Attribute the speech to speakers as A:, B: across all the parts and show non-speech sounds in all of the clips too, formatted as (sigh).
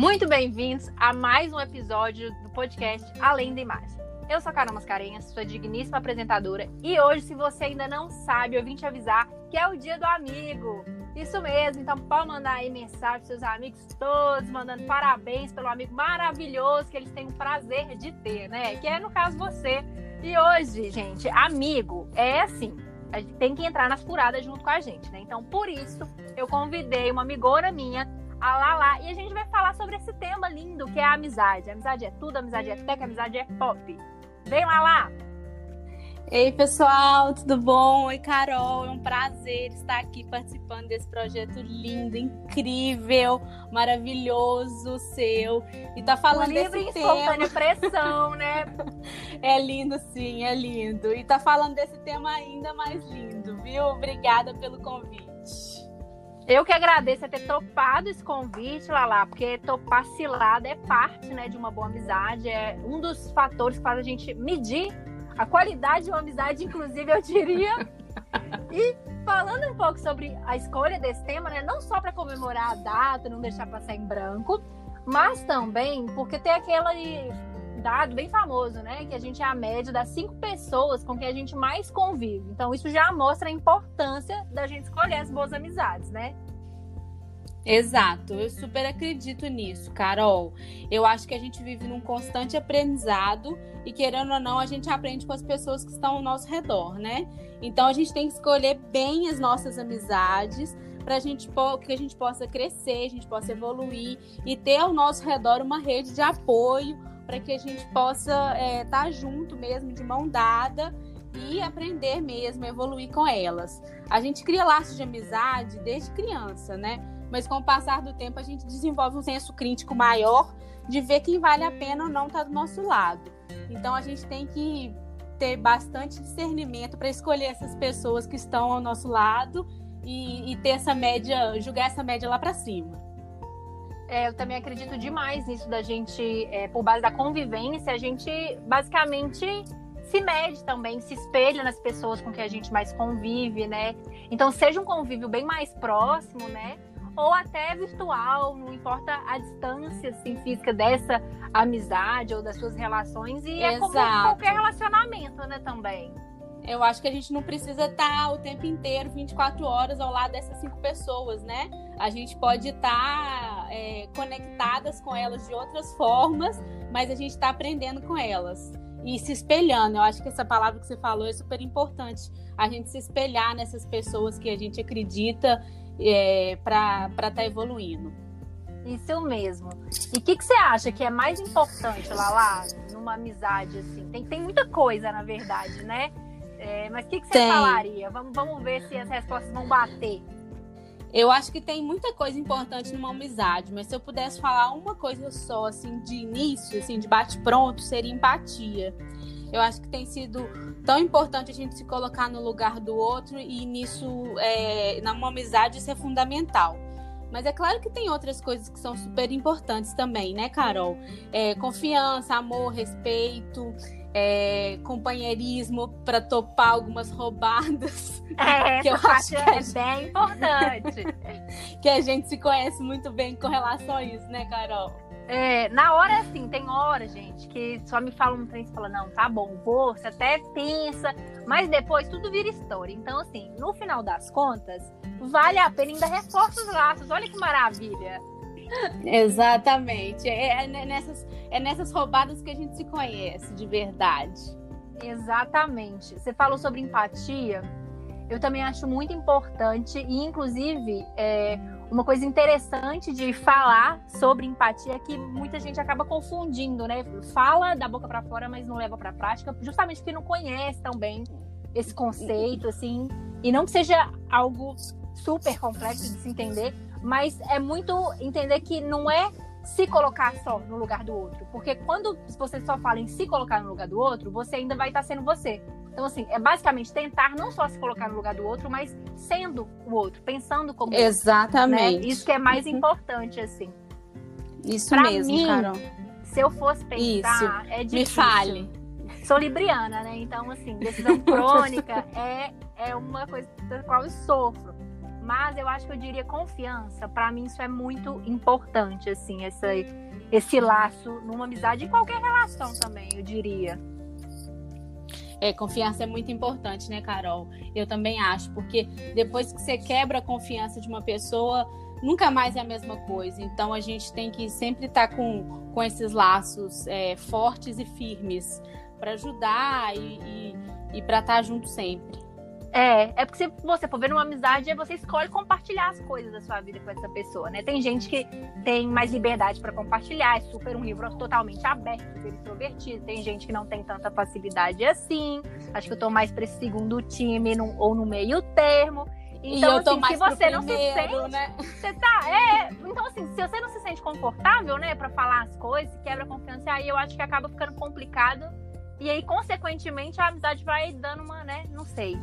A: Muito bem-vindos a mais um episódio do podcast Além da Imagem. Eu sou a Carol Mascarenhas, sua digníssima apresentadora, e hoje, se você ainda não sabe, eu vim te avisar que é o dia do amigo. Isso mesmo, então pode mandar aí mensagem para seus amigos todos, mandando parabéns pelo amigo maravilhoso que eles têm o prazer de ter, né? Que é, no caso, você. E hoje, gente, amigo é assim, a gente tem que entrar nas furadas junto com a gente, né? Então, por isso, eu convidei uma amigona minha, a Lala, e a gente vai falar sobre esse tema lindo que é a amizade. A amizade é tudo, amizade é tech, amizade é pop. Vem, Lala!
B: Ei, pessoal, tudo bom? Oi, Carol. É um prazer estar aqui participando desse projeto lindo, incrível, maravilhoso seu. E tá falando
A: livre
B: desse
A: tema. pressão, né? (laughs)
B: é lindo, sim, é lindo. E tá falando desse tema ainda mais lindo, viu? Obrigada pelo convite.
A: Eu que agradeço a ter topado esse convite, Lala, porque topar cilada é parte né, de uma boa amizade, é um dos fatores que faz a gente medir a qualidade de uma amizade, inclusive, eu diria. (laughs) E falando um pouco sobre a escolha desse tema, né? Não só para comemorar a data, não deixar passar em branco, mas também porque tem aquele dado bem famoso, né? Que a gente é a média das cinco pessoas com quem a gente mais convive. Então, isso já mostra a importância da gente escolher as boas amizades, né?
B: Exato, eu super acredito nisso, Carol. Eu acho que a gente vive num constante aprendizado e, querendo ou não, a gente aprende com as pessoas que estão ao nosso redor, né? Então a gente tem que escolher bem as nossas amizades para gente que a gente possa crescer, a gente possa evoluir e ter ao nosso redor uma rede de apoio para que a gente possa estar é, tá junto mesmo, de mão dada e aprender mesmo, evoluir com elas. A gente cria laços de amizade desde criança, né? mas com o passar do tempo a gente desenvolve um senso crítico maior de ver quem vale a pena ou não tá do nosso lado. Então a gente tem que ter bastante discernimento para escolher essas pessoas que estão ao nosso lado e, e ter essa média, julgar essa média lá para cima.
A: É, eu também acredito demais nisso da gente, é, por base da convivência, a gente basicamente se mede também, se espelha nas pessoas com que a gente mais convive, né? Então, seja um convívio bem mais próximo, né? ou até virtual, não importa a distância assim, física dessa amizade ou das suas relações, e Exato. é como qualquer relacionamento, né, também.
B: Eu acho que a gente não precisa estar o tempo inteiro, 24 horas, ao lado dessas cinco pessoas, né? A gente pode estar é, conectadas com elas de outras formas, mas a gente está aprendendo com elas e se espelhando. Eu acho que essa palavra que você falou é super importante. A gente se espelhar nessas pessoas que a gente acredita é, para estar tá evoluindo.
A: Isso mesmo. E o que, que você acha que é mais importante, Lala, numa amizade assim? Tem, tem muita coisa, na verdade, né? É, mas o que, que você tem. falaria? Vamos, vamos ver se as respostas vão bater.
B: Eu acho que tem muita coisa importante numa amizade, mas se eu pudesse falar uma coisa só, assim, de início, assim, de bate-pronto, seria empatia. Eu acho que tem sido tão importante a gente se colocar no lugar do outro e nisso, é, numa amizade, isso é fundamental. Mas é claro que tem outras coisas que são super importantes também, né, Carol? É, confiança, amor, respeito, é, companheirismo para topar algumas roubadas.
A: É, (laughs) que eu acho que é gente, bem importante. (laughs)
B: que a gente se conhece muito bem com relação a isso, né, Carol?
A: É, na hora, assim, tem hora, gente, que só me fala um trem e fala, não, tá bom, vou, você até pensa, mas depois tudo vira história. Então, assim, no final das contas, vale a pena, ainda reforça os laços, olha que maravilha.
B: Exatamente. É, é, nessas, é nessas roubadas que a gente se conhece, de verdade.
A: Exatamente. Você falou sobre empatia, eu também acho muito importante, e inclusive, é, uma coisa interessante de falar sobre empatia é que muita gente acaba confundindo, né? Fala da boca para fora, mas não leva para prática, justamente porque não conhece tão bem esse conceito, assim. E não que seja algo super complexo de se entender, mas é muito entender que não é se colocar só no lugar do outro. Porque quando você só fala em se colocar no lugar do outro, você ainda vai estar sendo você. Então, assim, é basicamente tentar não só se colocar no lugar do outro, mas sendo o outro, pensando como
B: Exatamente.
A: Outro, né? Isso que é mais uhum. importante, assim.
B: Isso pra mesmo,
A: mim,
B: Carol.
A: Se eu fosse pensar, Isso. é difícil.
B: Me fale.
A: Sou libriana, né? Então, assim, decisão (laughs) crônica é, é uma coisa da qual eu sofro. Mas eu acho que eu diria confiança. Para mim isso é muito importante, assim, essa, esse laço numa amizade, em qualquer relação também, eu diria.
B: É, confiança é muito importante, né, Carol? Eu também acho, porque depois que você quebra a confiança de uma pessoa, nunca mais é a mesma coisa. Então a gente tem que sempre estar tá com, com esses laços é, fortes e firmes para ajudar e, e, e para estar tá junto sempre.
A: É, é porque se você for ver uma amizade, você escolhe compartilhar as coisas da sua vida com essa pessoa, né? Tem gente que tem mais liberdade para compartilhar, é super um livro totalmente aberto, super extrovertido. Tem gente que não tem tanta facilidade assim. Acho que eu tô mais para esse segundo time no, ou no meio termo.
B: Então, assim, se você não primeiro, se sente, né?
A: você tá, é, então assim, se você não se sente confortável, né, para falar as coisas, quebra a confiança, aí eu acho que acaba ficando complicado. E aí, consequentemente, a amizade vai dando uma, né, não sei.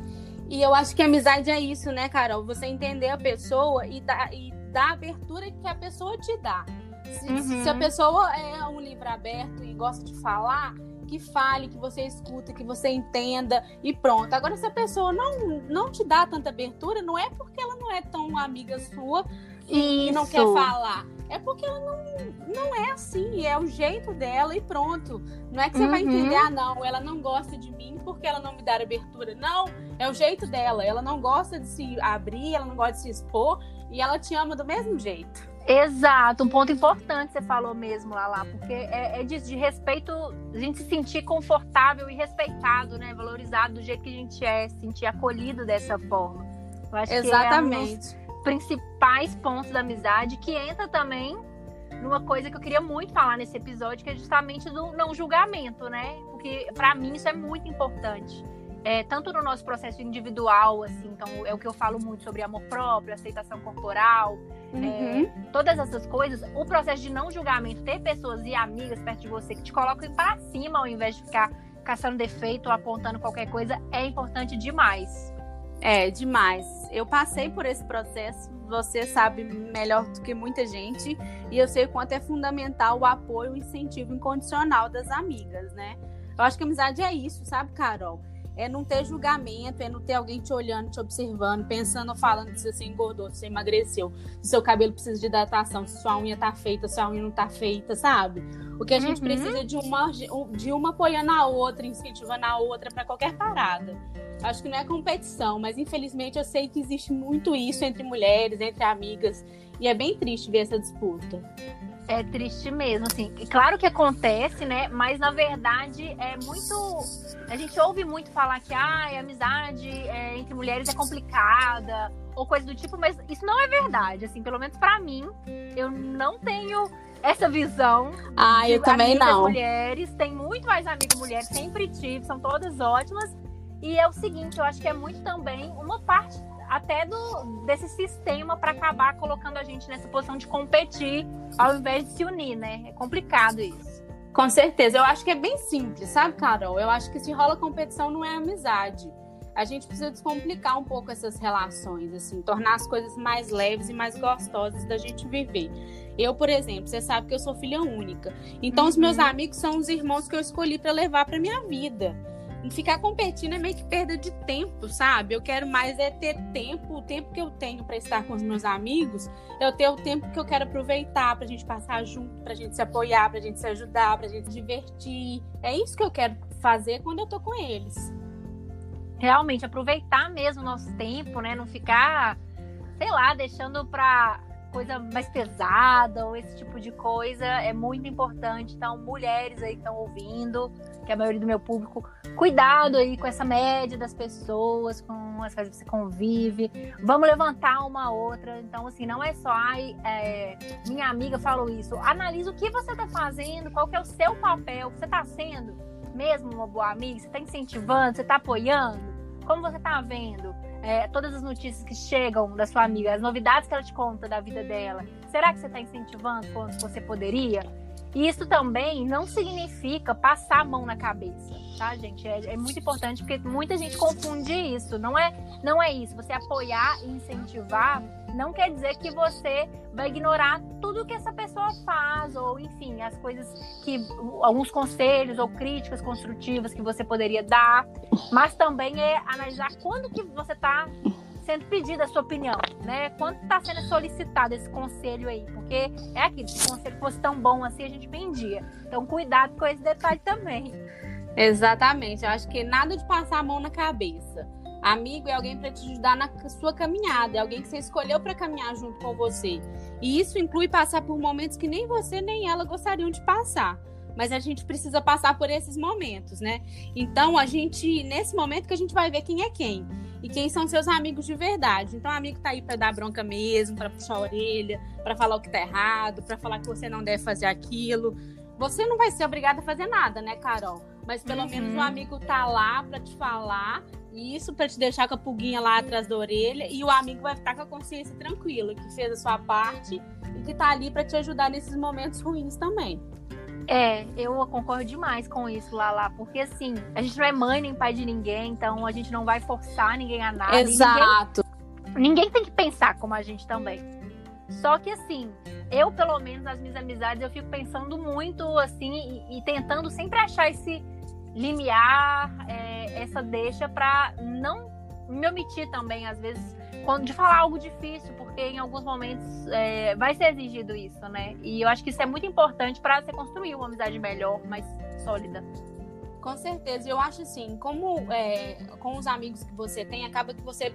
B: E eu acho que amizade é isso, né, Carol? Você entender a pessoa e dar, e dar a abertura que a pessoa te dá. Se, uhum. se a pessoa é um livro aberto e gosta de falar, que fale, que você escuta, que você entenda e pronto. Agora, se a pessoa não, não te dá tanta abertura, não é porque ela não é tão amiga sua e Isso. não quer falar. É porque ela não, não é assim, é o jeito dela e pronto. Não é que você uhum. vai entender, ah, não, ela não gosta de mim porque ela não me dá abertura. Não, é o jeito dela. Ela não gosta de se abrir, ela não gosta de se expor e ela te ama do mesmo jeito.
A: Exato, um ponto importante você falou mesmo, lá, porque é, é de, de, respeito, a gente se sentir confortável e respeitado, né? Valorizado do jeito que a gente é, se sentir acolhido dessa forma.
B: Eu acho Exatamente.
A: Que é principais pontos da amizade, que entra também numa coisa que eu queria muito falar nesse episódio, que é justamente do não julgamento, né? Porque para mim isso é muito importante é, tanto no nosso processo individual, assim, então é o que eu falo muito sobre amor próprio, aceitação corporal, é, uhum. é, todas essas coisas, o processo de não julgamento, ter pessoas e amigas perto de você que te colocam para cima ao invés de ficar caçando defeito ou apontando qualquer coisa, é importante demais.
B: É, demais. Eu passei por esse processo, você sabe melhor do que muita gente, e eu sei o quanto é fundamental o apoio e o incentivo incondicional das amigas, né? Eu acho que amizade é isso, sabe, Carol? É não ter julgamento, é não ter alguém te olhando, te observando, pensando, falando se você engordou, se você emagreceu, se seu cabelo precisa de hidratação, se sua unha tá feita, se sua unha não tá feita, sabe? O que a gente uhum. precisa de uma, de uma apoiando a outra, incentivando a outra para qualquer parada. Acho que não é competição, mas infelizmente eu sei que existe muito isso entre mulheres, entre amigas, e é bem triste ver essa disputa.
A: É triste mesmo, assim. Claro que acontece, né? Mas na verdade é muito. A gente ouve muito falar que ah, a amizade é, entre mulheres é complicada ou coisa do tipo, mas isso não é verdade. Assim, pelo menos para mim, eu não tenho essa visão.
B: Ah, eu também não.
A: mulheres, tem muito mais amigas mulheres, sempre tive, são todas ótimas. E é o seguinte, eu acho que é muito também uma parte até do, desse sistema para acabar colocando a gente nessa posição de competir ao invés de se unir, né? É complicado isso.
B: Com certeza. Eu acho que é bem simples, sabe, Carol? Eu acho que se rola competição não é amizade. A gente precisa descomplicar um pouco essas relações, assim, tornar as coisas mais leves e mais gostosas da gente viver. Eu, por exemplo, você sabe que eu sou filha única. Então, uhum. os meus amigos são os irmãos que eu escolhi para levar para minha vida ficar competindo é meio que perda de tempo, sabe? Eu quero mais é ter tempo, o tempo que eu tenho para estar com os meus amigos, eu ter o tempo que eu quero aproveitar pra gente passar junto, pra gente se apoiar, pra gente se ajudar, pra gente se divertir. É isso que eu quero fazer quando eu tô com eles.
A: Realmente, aproveitar mesmo o nosso tempo, né? Não ficar, sei lá, deixando pra coisa mais pesada ou esse tipo de coisa é muito importante. Então, mulheres aí que estão ouvindo, que é a maioria do meu público, cuidado aí com essa média das pessoas, com as quais você convive. Vamos levantar uma outra. Então, assim, não é só, ai, é, minha amiga falou isso. Analisa o que você está fazendo, qual que é o seu papel, você está sendo mesmo uma boa amiga, você está incentivando, você está apoiando, como você está vendo? É, todas as notícias que chegam da sua amiga, as novidades que ela te conta da vida dela, será que você está incentivando quanto você poderia? E isso também não significa passar a mão na cabeça, tá, gente? É, é, muito importante porque muita gente confunde isso. Não é, não é isso. Você apoiar e incentivar não quer dizer que você vai ignorar tudo que essa pessoa faz, ou enfim, as coisas que. alguns conselhos ou críticas construtivas que você poderia dar. Mas também é analisar quando que você está sendo pedida a sua opinião, né? Quanto está sendo solicitado esse conselho aí? Porque é aquilo, se o conselho fosse tão bom assim, a gente vendia. Então, cuidado com esse detalhe também.
B: Exatamente. Eu acho que nada de passar a mão na cabeça. Amigo é alguém para te ajudar na sua caminhada, é alguém que você escolheu para caminhar junto com você. E isso inclui passar por momentos que nem você nem ela gostariam de passar. Mas a gente precisa passar por esses momentos, né? Então, a gente, nesse momento que a gente vai ver quem é quem e quem são seus amigos de verdade. Então, o amigo tá aí para dar bronca mesmo, para puxar a orelha, para falar o que tá errado, para falar que você não deve fazer aquilo. Você não vai ser obrigada a fazer nada, né, Carol? Mas pelo uhum. menos o amigo tá lá para te falar isso para te deixar com a pulguinha lá atrás da orelha e o amigo vai estar com a consciência tranquila, que fez a sua parte e que tá ali para te ajudar nesses momentos ruins também.
A: É, eu concordo demais com isso, Lala, porque assim, a gente não é mãe nem pai de ninguém, então a gente não vai forçar ninguém a nada.
B: Exato.
A: Ninguém, ninguém tem que pensar como a gente também. Só que assim, eu pelo menos nas minhas amizades eu fico pensando muito assim e, e tentando sempre achar esse limiar, é, essa deixa para não me omitir também às vezes quando, de falar algo difícil, porque em alguns momentos é, vai ser exigido isso, né? E eu acho que isso é muito importante para você construir uma amizade melhor, mais sólida.
B: Com certeza. Eu acho assim, como é, com os amigos que você tem, acaba que você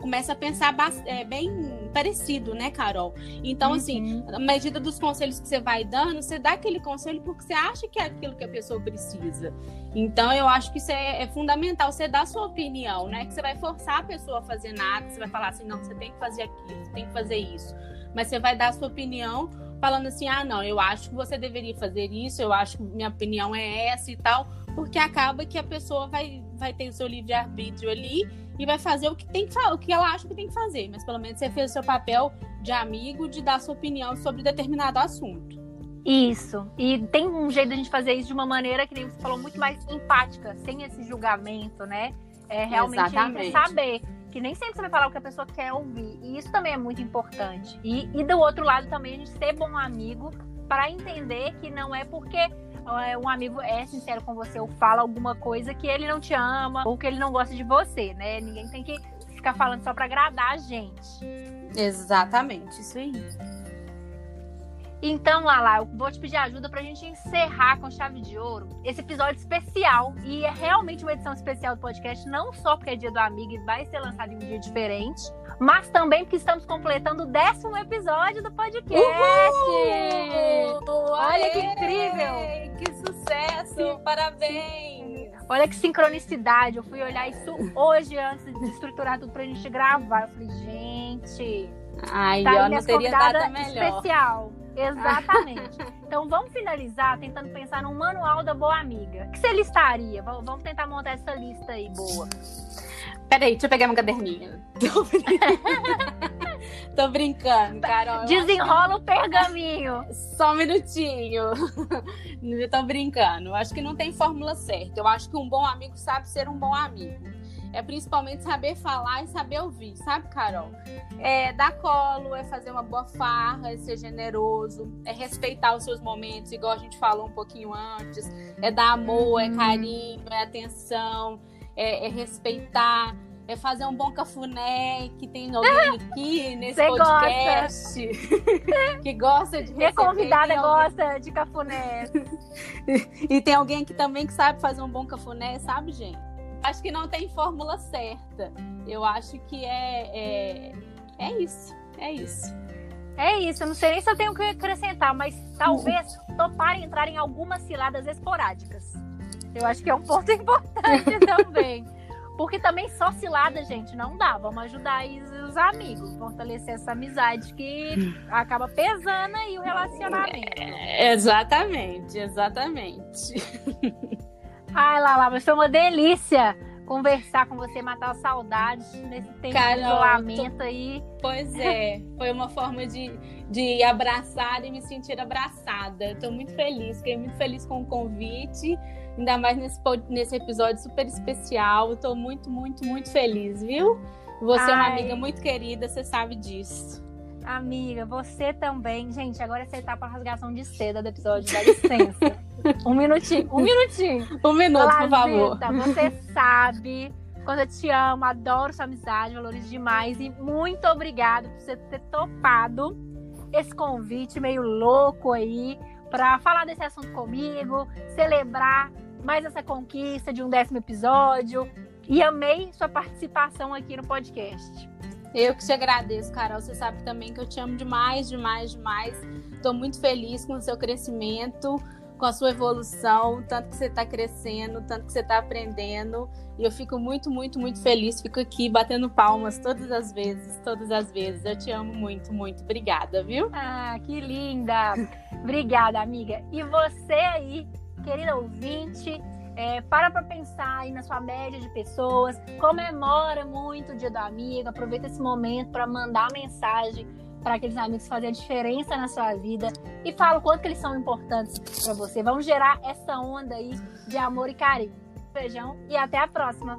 B: começa a pensar é, bem parecido, né, Carol? Então, assim, uhum. assim, à medida dos conselhos que você vai dando, você dá aquele conselho porque você acha que é aquilo que a pessoa precisa. Então, eu acho que isso é, é fundamental, você dar sua opinião, né? Que você vai forçar a pessoa a fazer nada, você vai falar assim, não, você tem que fazer aquilo, você tem que fazer isso. Mas você vai dar a sua opinião falando assim, ah, não, eu acho que você deveria fazer isso, eu acho que minha opinião é essa e tal, porque acaba que a pessoa vai, vai ter o seu livre-arbítrio ali e vai fazer o que tem que o que ela acha que tem que fazer, mas pelo menos você fez o seu papel de amigo, de dar sua opinião sobre determinado assunto.
A: Isso. E tem um jeito de a gente fazer isso de uma maneira que nem você falou muito mais empática, sem esse julgamento, né? É realmente saber que nem sempre você vai falar o que a pessoa quer ouvir. E isso também é muito importante. E, e do outro lado também a gente ser bom amigo para entender que não é porque um amigo é sincero com você ou fala alguma coisa que ele não te ama ou que ele não gosta de você, né? Ninguém tem que ficar falando só para agradar a gente.
B: Exatamente, isso aí.
A: Então, Lala, eu vou te pedir ajuda pra gente encerrar com chave de ouro esse episódio especial. E é realmente uma edição especial do podcast, não só porque é dia do amigo e vai ser lançado em um dia diferente, mas também porque estamos completando o décimo episódio do podcast.
B: Uhul! Olha que incrível! Que sucesso! Parabéns!
A: Olha que sincronicidade. Eu fui olhar isso hoje antes de estruturar tudo pra gente gravar. Eu falei, gente.
B: Ai, tá eu não teria data melhor.
A: Especial. Exatamente. Então vamos finalizar tentando pensar num manual da boa amiga. O que você listaria? Vamos tentar montar essa lista aí, boa.
B: Peraí, deixa eu pegar meu caderninho. Tô brincando, (laughs) Carol.
A: Desenrola o pergaminho. (laughs)
B: Só um minutinho. (laughs) Eu tô brincando. Acho que não tem fórmula certa. Eu acho que um bom amigo sabe ser um bom amigo é principalmente saber falar e saber ouvir, sabe, Carol? É dar colo, é fazer uma boa farra, é ser generoso, é respeitar os seus momentos, igual a gente falou um pouquinho antes, é dar amor, é uhum. carinho, é atenção, é, é respeitar é fazer um bom cafuné, que tem alguém (laughs) aqui nesse Você podcast gosta. (laughs) que gosta de receber. Minha
A: convidada gosta de cafuné. (laughs)
B: e tem alguém que também que sabe fazer um bom cafuné, sabe, gente? Acho que não tem fórmula certa. Eu acho que é, é, é isso. É isso.
A: É isso, eu não sei nem se eu tenho o que acrescentar, mas talvez topar entrar em algumas ciladas esporádicas. Eu acho que é um ponto (laughs) importante também. Porque também só cilada, gente, não dá. Vamos ajudar aí os amigos, fortalecer essa amizade que acaba pesando aí o relacionamento.
B: É, exatamente, exatamente. (laughs)
A: Ai, Lala, mas foi uma delícia conversar com você, matar a saudade nesse tempo de isolamento tô... aí.
B: Pois é, foi uma forma de, de abraçar e me sentir abraçada. Estou muito feliz, fiquei muito feliz com o convite, ainda mais nesse, nesse episódio super especial. Estou muito, muito, muito feliz, viu? Você Ai. é uma amiga muito querida, você sabe disso.
A: Amiga, você também. Gente, agora você tá pra rasgação de seda do episódio, dá licença. (laughs) um minutinho, um minutinho. (laughs)
B: Um minuto, por favor.
A: Você sabe quando eu te amo, adoro sua amizade, valores demais. E muito obrigado por você ter topado esse convite meio louco aí para falar desse assunto comigo, celebrar mais essa conquista de um décimo episódio. E amei sua participação aqui no podcast.
B: Eu que te agradeço, Carol. Você sabe também que eu te amo demais, demais, demais. Estou muito feliz com o seu crescimento com a sua evolução, tanto que você está crescendo, tanto que você está aprendendo. E eu fico muito, muito, muito feliz. Fico aqui batendo palmas todas as vezes, todas as vezes. Eu te amo muito, muito. Obrigada, viu?
A: Ah, que linda! Obrigada, amiga. E você aí, querida ouvinte, é, para para pensar aí na sua média de pessoas, comemora muito o Dia do Amigo, aproveita esse momento para mandar mensagem para aqueles amigos fazer a diferença na sua vida e fala o quanto eles são importantes para você. Vamos gerar essa onda aí de amor e carinho. Beijão e até a próxima.